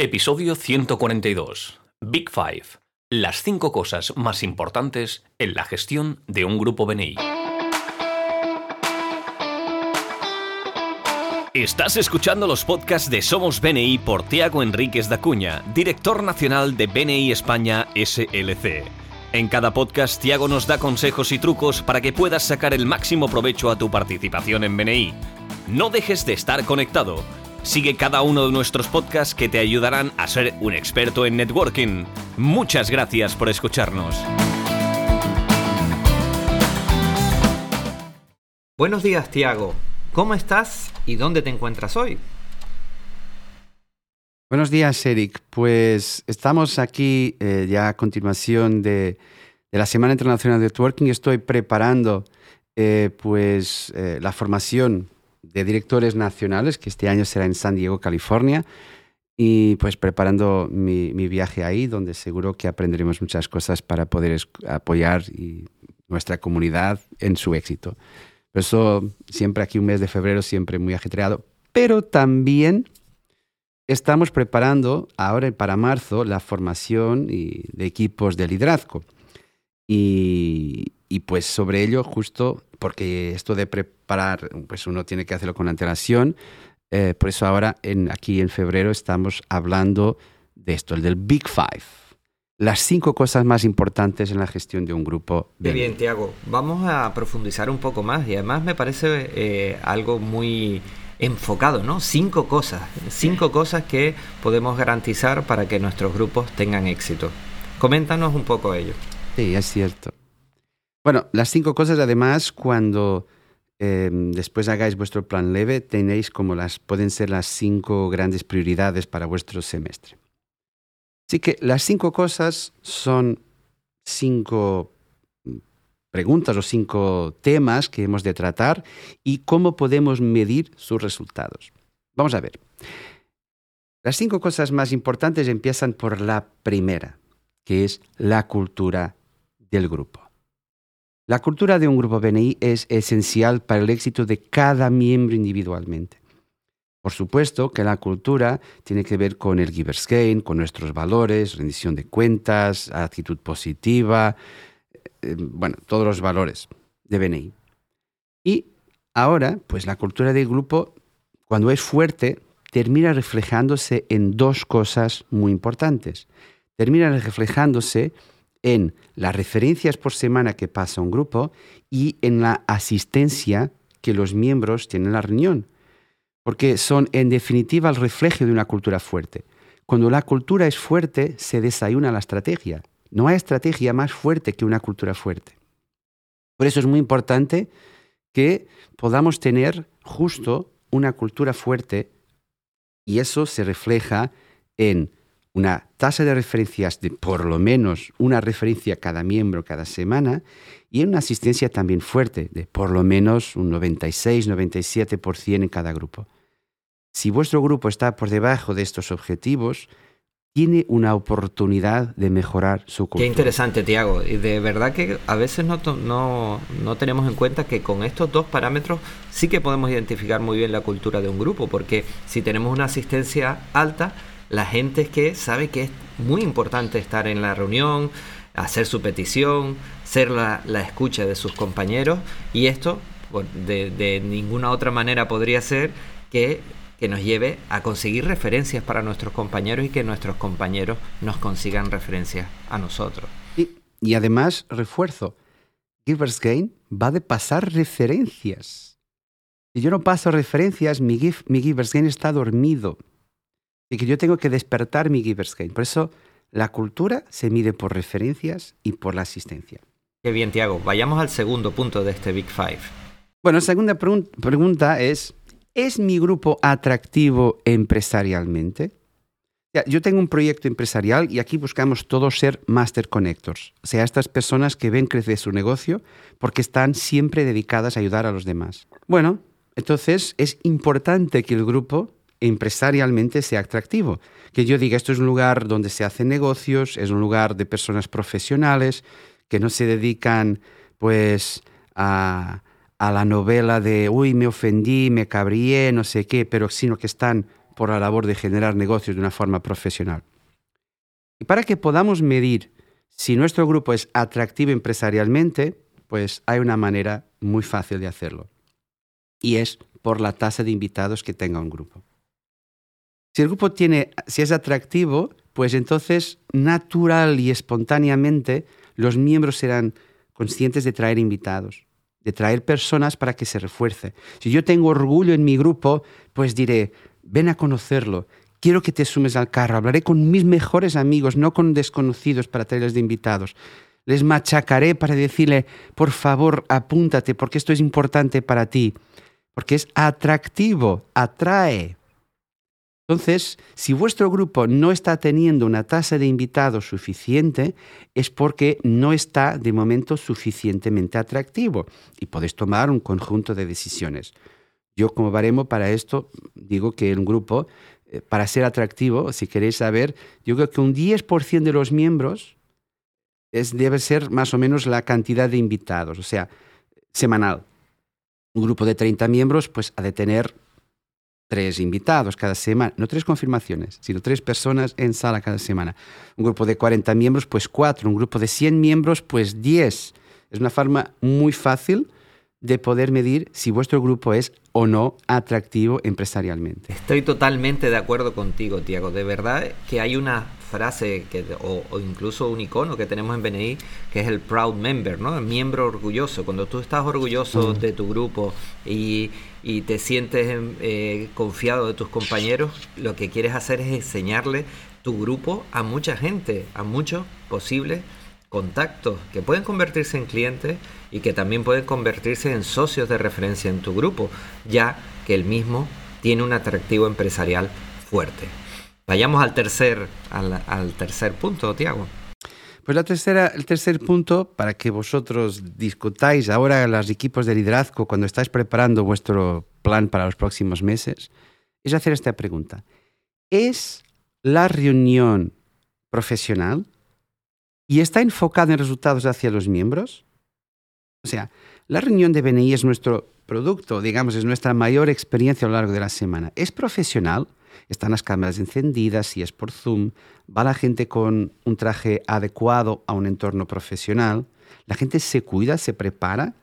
Episodio 142. Big Five. Las cinco cosas más importantes en la gestión de un grupo BNI. Estás escuchando los podcasts de Somos BNI por Tiago Enríquez Dacuña, director nacional de BNI España SLC. En cada podcast, Tiago nos da consejos y trucos para que puedas sacar el máximo provecho a tu participación en BNI. No dejes de estar conectado. Sigue cada uno de nuestros podcasts que te ayudarán a ser un experto en networking. Muchas gracias por escucharnos. Buenos días, Tiago. ¿Cómo estás y dónde te encuentras hoy? Buenos días, Eric. Pues estamos aquí eh, ya a continuación de, de, la Semana Internacional de Networking. Estoy preparando eh, pues, eh, la formación de directores nacionales, que este año será en San Diego, California, y pues preparando mi, mi viaje ahí, donde seguro que aprenderemos muchas cosas para poder apoyar y nuestra comunidad en su éxito. Por eso siempre aquí un mes de febrero, siempre muy ajetreado, pero también estamos preparando ahora para marzo la formación de equipos de liderazgo. Y, y pues sobre ello, justo porque esto de preparar, pues uno tiene que hacerlo con antelación. Eh, por eso ahora, en, aquí en febrero, estamos hablando de esto, el del Big Five. Las cinco cosas más importantes en la gestión de un grupo. Qué bien, Tiago. Vamos a profundizar un poco más y además me parece eh, algo muy enfocado, ¿no? Cinco cosas, cinco cosas que podemos garantizar para que nuestros grupos tengan éxito. Coméntanos un poco ello. Sí, es cierto. Bueno, las cinco cosas, además, cuando eh, después hagáis vuestro plan leve, tenéis como las, pueden ser las cinco grandes prioridades para vuestro semestre. Así que las cinco cosas son cinco preguntas o cinco temas que hemos de tratar y cómo podemos medir sus resultados. Vamos a ver. Las cinco cosas más importantes empiezan por la primera, que es la cultura del grupo. La cultura de un grupo BNI es esencial para el éxito de cada miembro individualmente. Por supuesto que la cultura tiene que ver con el Giver's Gain, con nuestros valores, rendición de cuentas, actitud positiva, eh, bueno, todos los valores de BNI. Y ahora, pues la cultura del grupo, cuando es fuerte, termina reflejándose en dos cosas muy importantes. Termina reflejándose en las referencias por semana que pasa un grupo y en la asistencia que los miembros tienen en la reunión, porque son en definitiva el reflejo de una cultura fuerte. Cuando la cultura es fuerte, se desayuna la estrategia. No hay estrategia más fuerte que una cultura fuerte. Por eso es muy importante que podamos tener justo una cultura fuerte y eso se refleja en una tasa de referencias de por lo menos una referencia cada miembro cada semana y una asistencia también fuerte de por lo menos un 96-97% en cada grupo. Si vuestro grupo está por debajo de estos objetivos, tiene una oportunidad de mejorar su cultura. Qué interesante, Tiago. Y de verdad que a veces no, no, no, tenemos en cuenta que con estos dos parámetros sí que podemos identificar muy bien la cultura de un grupo, porque si tenemos una asistencia alta, la gente es que sabe que es muy importante estar en la reunión, hacer su petición, ser la, escucha de sus compañeros y esto de, ninguna otra manera podría ser que, que, nos lleve a conseguir referencias para nuestros compañeros y que nuestros compañeros nos consigan referencias a nosotros. Y, además, refuerzo, Givers Gain va de pasar referencias. Si yo no paso referencias, mi, mi Givers Gain está dormido y que yo tengo que despertar mi Giver's Gain. Por eso la cultura se mide por referencias y por la asistencia. Qué bien, Tiago. Vayamos al segundo punto de este Big Five. Bueno, la segunda pregunta es, ¿es mi grupo atractivo empresarialmente? yo tengo un proyecto empresarial y aquí buscamos todos ser master connectors, o sea, estas personas que ven crecer su negocio porque están siempre dedicadas a ayudar a los demás. Bueno, entonces es importante que el grupo empresarialmente sea atractivo. Que yo diga, esto es un lugar donde se hacen negocios, es un lugar de personas profesionales que no se dedican pues a, la novela de, uy, me ofendí, me cabrié, no sé qué, pero sino que están por la labor de generar negocios de una forma profesional. Y para que podamos medir si nuestro grupo es atractivo empresarialmente, pues hay una manera muy fácil de hacerlo. Y es por la tasa de invitados que tenga un grupo. Si el grupo tiene, si es atractivo, pues entonces natural y espontáneamente los miembros serán conscientes de traer invitados, de traer personas para que se refuerce. Si yo tengo orgullo en mi grupo, pues diré, ven a conocerlo, quiero que te sumes al carro, hablaré con mis mejores amigos, no con desconocidos para traerles de invitados. Les machacaré para decirle, por favor, apúntate, porque esto es importante para ti, porque es atractivo, atrae. Entonces, si vuestro grupo no está teniendo una tasa de invitados suficiente, es porque no está de momento suficientemente atractivo y podéis tomar un conjunto de decisiones. Yo como baremo para esto digo que un grupo, eh, para ser atractivo, si queréis saber, yo creo que un 10% de los miembros debe ser más o menos la cantidad de invitados, o sea, semanal. Un grupo de 30 miembros pues ha de tener tres invitados cada semana, no tres confirmaciones, sino tres personas en sala cada semana. Un grupo de 40 miembros, pues cuatro. Un grupo de 100 miembros, pues 10. Es una forma muy fácil de poder medir si vuestro grupo es o no atractivo empresarialmente. Estoy totalmente de acuerdo contigo, Tiago. De verdad que hay una frase que, o, incluso un icono que tenemos en BNI que es el proud member, ¿no? El miembro orgulloso. Cuando tú estás orgulloso de tu grupo y, te sientes eh, confiado de tus compañeros, lo que quieres hacer es enseñarle tu grupo a mucha gente, a muchos posibles contactos que pueden convertirse en clientes y que también pueden convertirse en socios de referencia en tu grupo, ya que el mismo tiene un atractivo empresarial fuerte. Vayamos al tercer, al, tercer punto, Tiago. Pues la tercera, el tercer punto, para que vosotros discutáis ahora los equipos de liderazgo cuando estáis preparando vuestro plan para los próximos meses, es hacer esta pregunta. ¿Es la reunión profesional y está enfocada en resultados hacia los miembros? O sea, la reunión de BNI es nuestro producto, digamos, es nuestra mayor experiencia a lo largo de la semana. ¿Es profesional? Están las cámaras encendidas, si es por Zoom, va la gente con un traje adecuado a un entorno profesional, la gente se cuida, se prepara,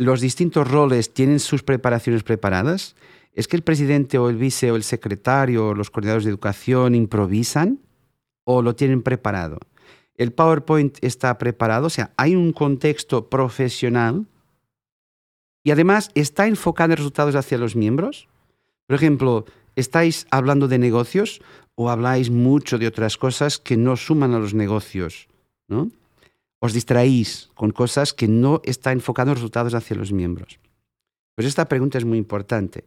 los distintos roles tienen sus preparaciones preparadas. ¿Es que el presidente o el vice o el secretario o los coordinadores de educación improvisan o lo tienen preparado? El PowerPoint está preparado, o sea, hay un contexto profesional y además está enfocado en resultados hacia los miembros. Por ejemplo, ¿estáis hablando de negocios o habláis mucho de otras cosas que no suman a los negocios? ¿no? Os distraéis con cosas que no están enfocadas en resultados hacia los miembros. Pues esta pregunta es muy importante.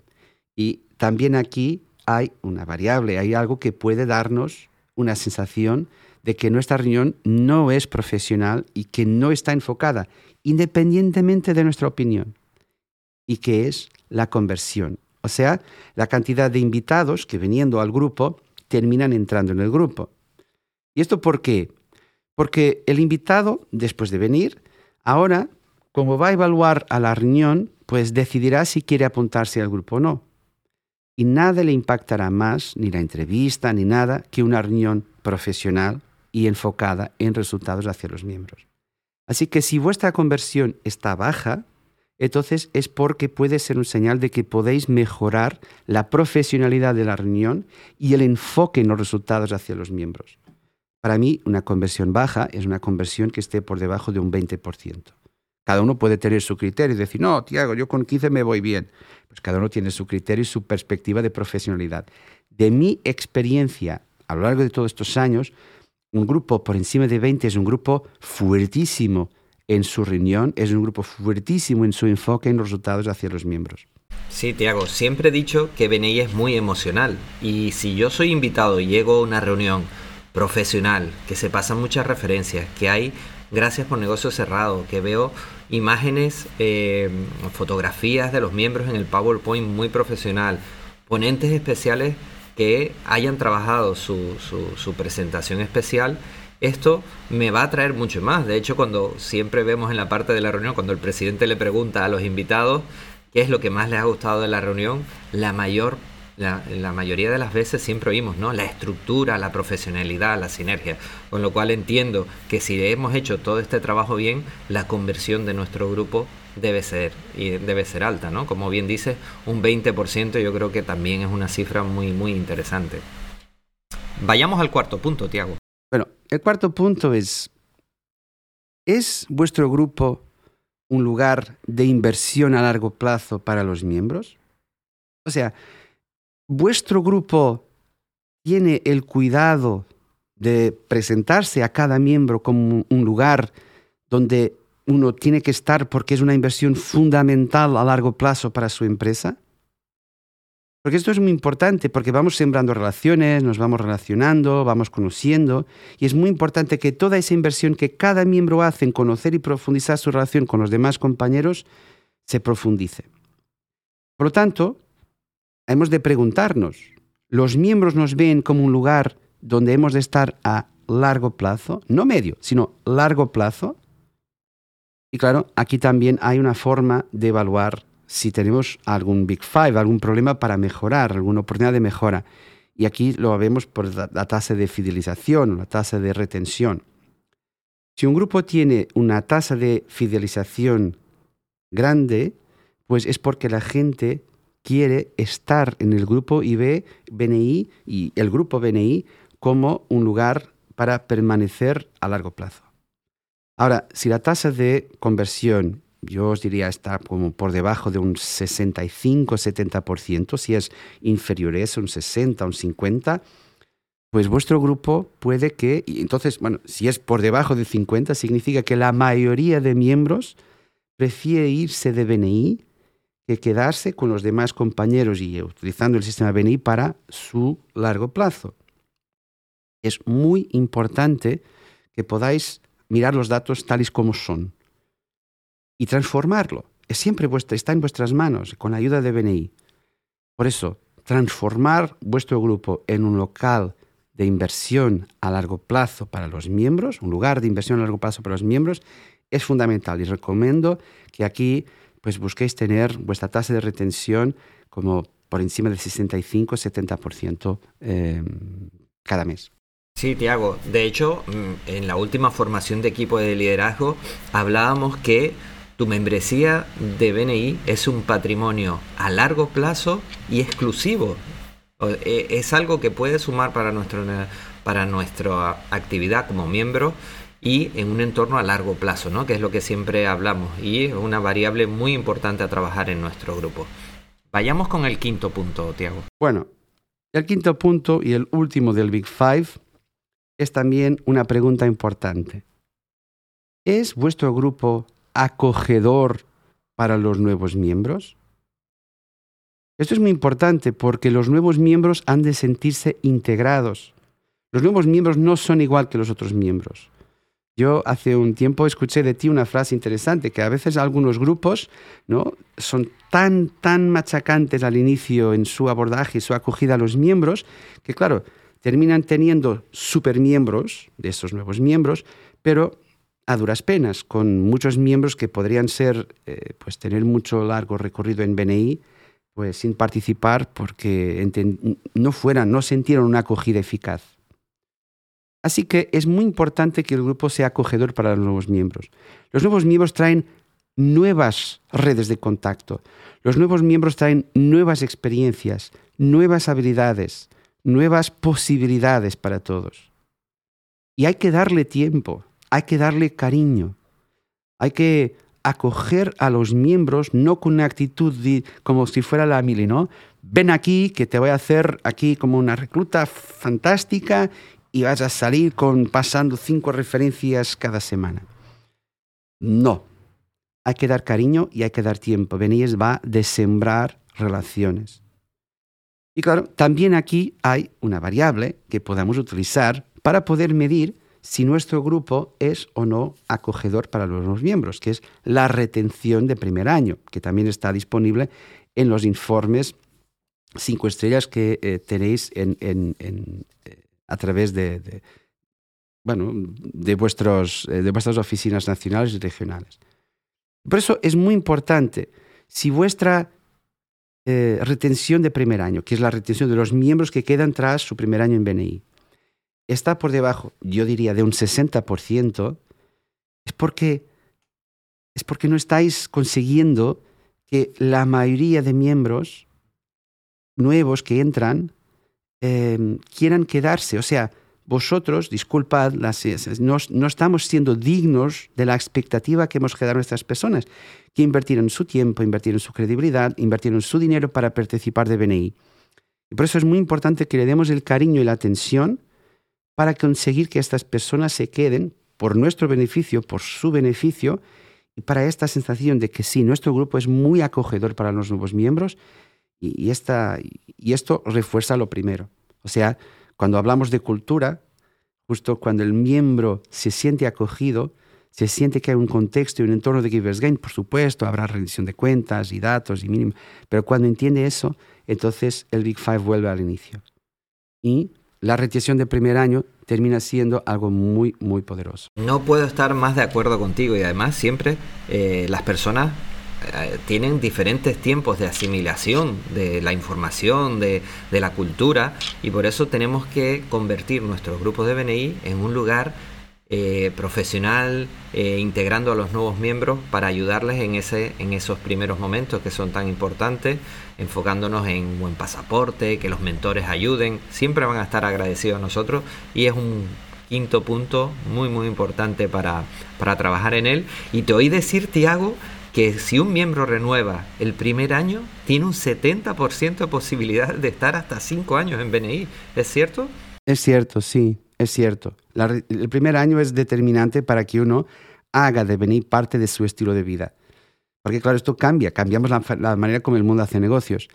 Y también aquí hay una variable, hay algo que puede darnos una sensación de que nuestra reunión no es profesional y que no está enfocada, independientemente de nuestra opinión, y que es la conversión. O sea, la cantidad de invitados que viniendo al grupo terminan entrando en el grupo. ¿Y esto por qué? Porque el invitado, después de venir, ahora, como va a evaluar a la reunión, pues decidirá si quiere apuntarse al grupo o no. Y nada le impactará más, ni la entrevista, ni nada, que una reunión profesional y enfocada en resultados hacia los miembros. Así que si vuestra conversión está baja, entonces es porque puede ser un señal de que podéis mejorar la profesionalidad de la reunión y el enfoque en los resultados hacia los miembros. Para mí, una conversión baja es una conversión que esté por debajo de un 20%. Cada uno puede tener su criterio y decir, no, Tiago, yo con 15 me voy bien. Pues cada uno tiene su criterio y su perspectiva de profesionalidad. De mi experiencia a lo largo de todos estos años, un grupo por encima de 20 es un grupo fuertísimo en su reunión, es un grupo fuertísimo en su enfoque en los resultados hacia los miembros. Sí, Tiago, siempre he dicho que BNI es muy emocional y si yo soy invitado y llego a una reunión profesional, que se pasan muchas referencias, que hay gracias por negocio cerrado, que veo imágenes, eh, fotografías de los miembros en el PowerPoint muy profesional, ponentes especiales que hayan trabajado su, su, presentación especial, esto me va a traer mucho más. De hecho, cuando siempre vemos en la parte de la reunión, cuando el presidente le pregunta a los invitados qué es lo que más les ha gustado de la reunión, la mayor la, mayoría de las veces siempre oímos, ¿no? La estructura, la profesionalidad, la sinergia. Con lo cual entiendo que si hemos hecho todo este trabajo bien, la conversión de nuestro grupo debe ser y debe ser alta, ¿no? Como bien dice, un 20% yo creo que también es una cifra muy muy interesante. Vayamos al cuarto punto, Tiago. Bueno, el cuarto punto es ¿es vuestro grupo un lugar de inversión a largo plazo para los miembros? O sea, ¿vuestro grupo tiene el cuidado de presentarse a cada miembro como un lugar donde uno tiene que estar porque es una inversión fundamental a largo plazo para su empresa? Porque esto es muy importante, porque vamos sembrando relaciones, nos vamos relacionando, vamos conociendo, y es muy importante que toda esa inversión que cada miembro hace en conocer y profundizar su relación con los demás compañeros se profundice. Por lo tanto, hemos de preguntarnos, ¿los miembros nos ven como un lugar donde hemos de estar a largo plazo? No medio, sino largo plazo. Y claro, aquí también hay una forma de evaluar si tenemos algún Big Five, algún problema para mejorar, alguna oportunidad de mejora. Y aquí lo vemos por la, tasa de fidelización la tasa de retención. Si un grupo tiene una tasa de fidelización grande, pues es porque la gente quiere estar en el grupo ve BNI y el grupo BNI como un lugar para permanecer a largo plazo. Ahora, si la tasa de conversión, yo os diría, está como por debajo de un 65-70%, si es inferior a eso, un 60, un 50, pues vuestro grupo puede que, entonces, bueno, si es por debajo de 50, significa que la mayoría de miembros prefiere irse de BNI que quedarse con los demás compañeros y utilizando el sistema BNI para su largo plazo. Es muy importante que podáis mirar los datos tales como son y transformarlo. Es siempre vuestra, está en vuestras manos con la ayuda de BNI. Por eso, transformar vuestro grupo en un local de inversión a largo plazo para los miembros, un lugar de inversión a largo plazo para los miembros, es fundamental y recomiendo que aquí pues busquéis tener vuestra tasa de retención como por encima del 65-70% eh, cada mes. Sí, Tiago. De hecho, mm, en la última formación de equipo de liderazgo hablábamos que tu membresía de BNI es un patrimonio a largo plazo y exclusivo. E, es algo que puede sumar para, nuestro, para nuestra actividad como miembro y en un entorno a largo plazo, ¿no? que es lo que siempre hablamos y es una variable muy importante a trabajar en nuestro grupo. Vayamos con el quinto punto, Tiago. Bueno, el quinto punto y el último del Big Five es también una pregunta importante. ¿Es vuestro grupo acogedor para los nuevos miembros? Esto es muy importante porque los nuevos miembros han de sentirse integrados. Los nuevos miembros no son igual que los otros miembros. Yo hace un tiempo escuché de ti una frase interesante, que a veces algunos grupos ¿no? son tan, tan machacantes al inicio en su abordaje y su acogida a los miembros, que claro, terminan teniendo supermiembros de esos nuevos miembros, pero a duras penas, con muchos miembros que podrían ser, eh, pues tener mucho largo recorrido en BNI, pues sin participar porque no fueran, no sintieron una acogida eficaz. Así que es muy importante que el grupo sea acogedor para los nuevos miembros. Los nuevos miembros traen nuevas redes de contacto. Los nuevos miembros traen nuevas experiencias, nuevas habilidades, nuevas posibilidades para todos. Y hay que darle tiempo, hay que darle cariño, hay que acoger a los miembros no con una actitud como si fuera la mili, ¿no? Ven aquí, que te voy a hacer aquí como una recluta fantástica y vas a salir con pasando cinco referencias cada semana. No. Hay que dar cariño y hay que dar tiempo. Benítez va de sembrar relaciones. Y claro, también aquí hay una variable que podamos utilizar para poder medir si nuestro grupo es o no acogedor para los nuevos miembros, que es la retención de primer año, que también está disponible en los informes cinco estrellas que eh, tenéis en, eh, a través de, bueno, de, vuestros, eh, de vuestras oficinas nacionales y regionales. Por eso es muy importante, si vuestra eh, retención de primer año, que es la retención de los miembros que quedan tras su primer año en BNI, está por debajo, yo diría, de un 60%, es porque, es porque no estáis consiguiendo que la mayoría de miembros nuevos que entran eh, quieran quedarse. O sea, vosotros, disculpad, no, no, estamos siendo dignos de la expectativa que hemos generado nuestras personas, que invirtieron su tiempo, invirtieron su credibilidad, invirtieron su dinero para participar de BNI. Y por eso es muy importante que le demos el cariño y la atención para conseguir que estas personas se queden por nuestro beneficio, por su beneficio, y para esta sensación de que sí, nuestro grupo es muy acogedor para los nuevos miembros, y, esta, y esto refuerza lo primero. O sea, cuando hablamos de cultura, justo cuando el miembro se siente acogido, se siente que hay un contexto y un entorno de Givers Gain, por supuesto, habrá rendición de cuentas y datos y mínimo, pero cuando entiende eso, entonces el Big Five vuelve al inicio. Y la retención de primer año termina siendo algo muy, muy poderoso. No puedo estar más de acuerdo contigo y además siempre eh, las personas tienen diferentes tiempos de asimilación de la información, de, la cultura, y por eso tenemos que convertir nuestros grupos de BNI en un lugar eh, profesional, eh, integrando a los nuevos miembros para ayudarles en, ese, en esos primeros momentos que son tan importantes, enfocándonos en buen pasaporte, que los mentores ayuden, siempre van a estar agradecidos a nosotros y es un quinto punto muy muy importante para, para trabajar en él. Y te oí decir, Tiago, que si un miembro renueva el primer año, tiene un 70% de posibilidad de estar hasta 5 años en BNI. ¿Es cierto? Es cierto, sí, es cierto. el primer año es determinante para que uno haga de BNI parte de su estilo de vida. Porque claro, esto cambia, cambiamos la, manera como el mundo hace negocios.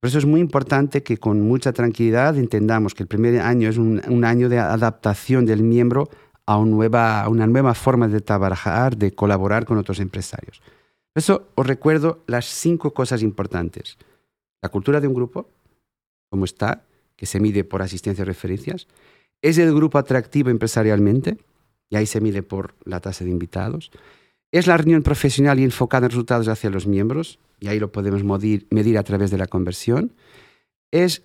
Por eso es muy importante que con mucha tranquilidad entendamos que el primer año es un, año de adaptación del miembro a, un nueva, a una nueva forma de trabajar, de colaborar con otros empresarios. Por eso os recuerdo las cinco cosas importantes. La cultura de un grupo, cómo está, que se mide por asistencia y referencias. ¿Es el grupo atractivo empresarialmente? Y ahí se mide por la tasa de invitados. ¿Es la reunión profesional y enfocada en resultados hacia los miembros? Y ahí lo podemos medir a través de la conversión. ¿Es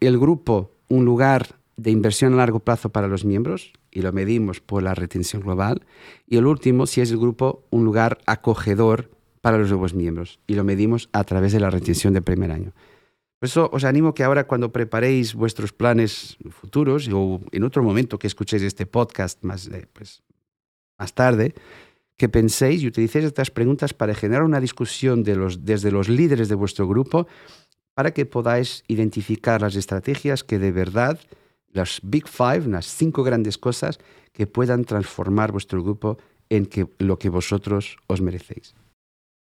el grupo un lugar de inversión a largo plazo para los miembros? Y lo medimos por la retención global. Y el último, si es el grupo un lugar acogedor para los nuevos miembros y lo medimos a través de la retención del primer año. Por eso os animo que ahora cuando preparéis vuestros planes futuros o en otro momento que escuchéis este podcast más, eh, pues, más tarde, que penséis y utilicéis estas preguntas para generar una discusión de los, desde los líderes de vuestro grupo para que podáis identificar las estrategias que de verdad, las Big Five, las cinco grandes cosas que puedan transformar vuestro grupo en que, lo que vosotros os merecéis.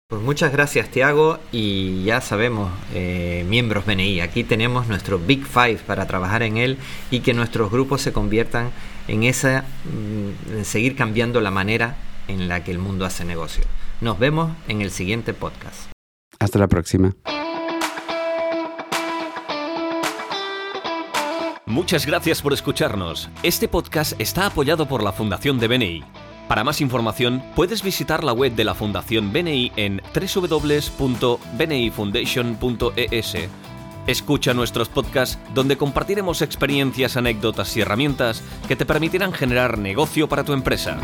Pues muchas gracias Tiago y ya sabemos, eh, miembros BNI, aquí tenemos nuestro Big Five para trabajar en él y que nuestros grupos se conviertan en esa, mm, en seguir cambiando la manera en la que el mundo hace negocio. Nos vemos en el siguiente podcast. Hasta la próxima. Muchas gracias por escucharnos. Este podcast está apoyado por la Fundación de BNI. Para más información, puedes visitar la web de la Fundación BNI en www.bnifoundation.es. Escucha nuestros podcasts donde compartiremos experiencias, anécdotas y herramientas que te permitirán generar negocio para tu empresa.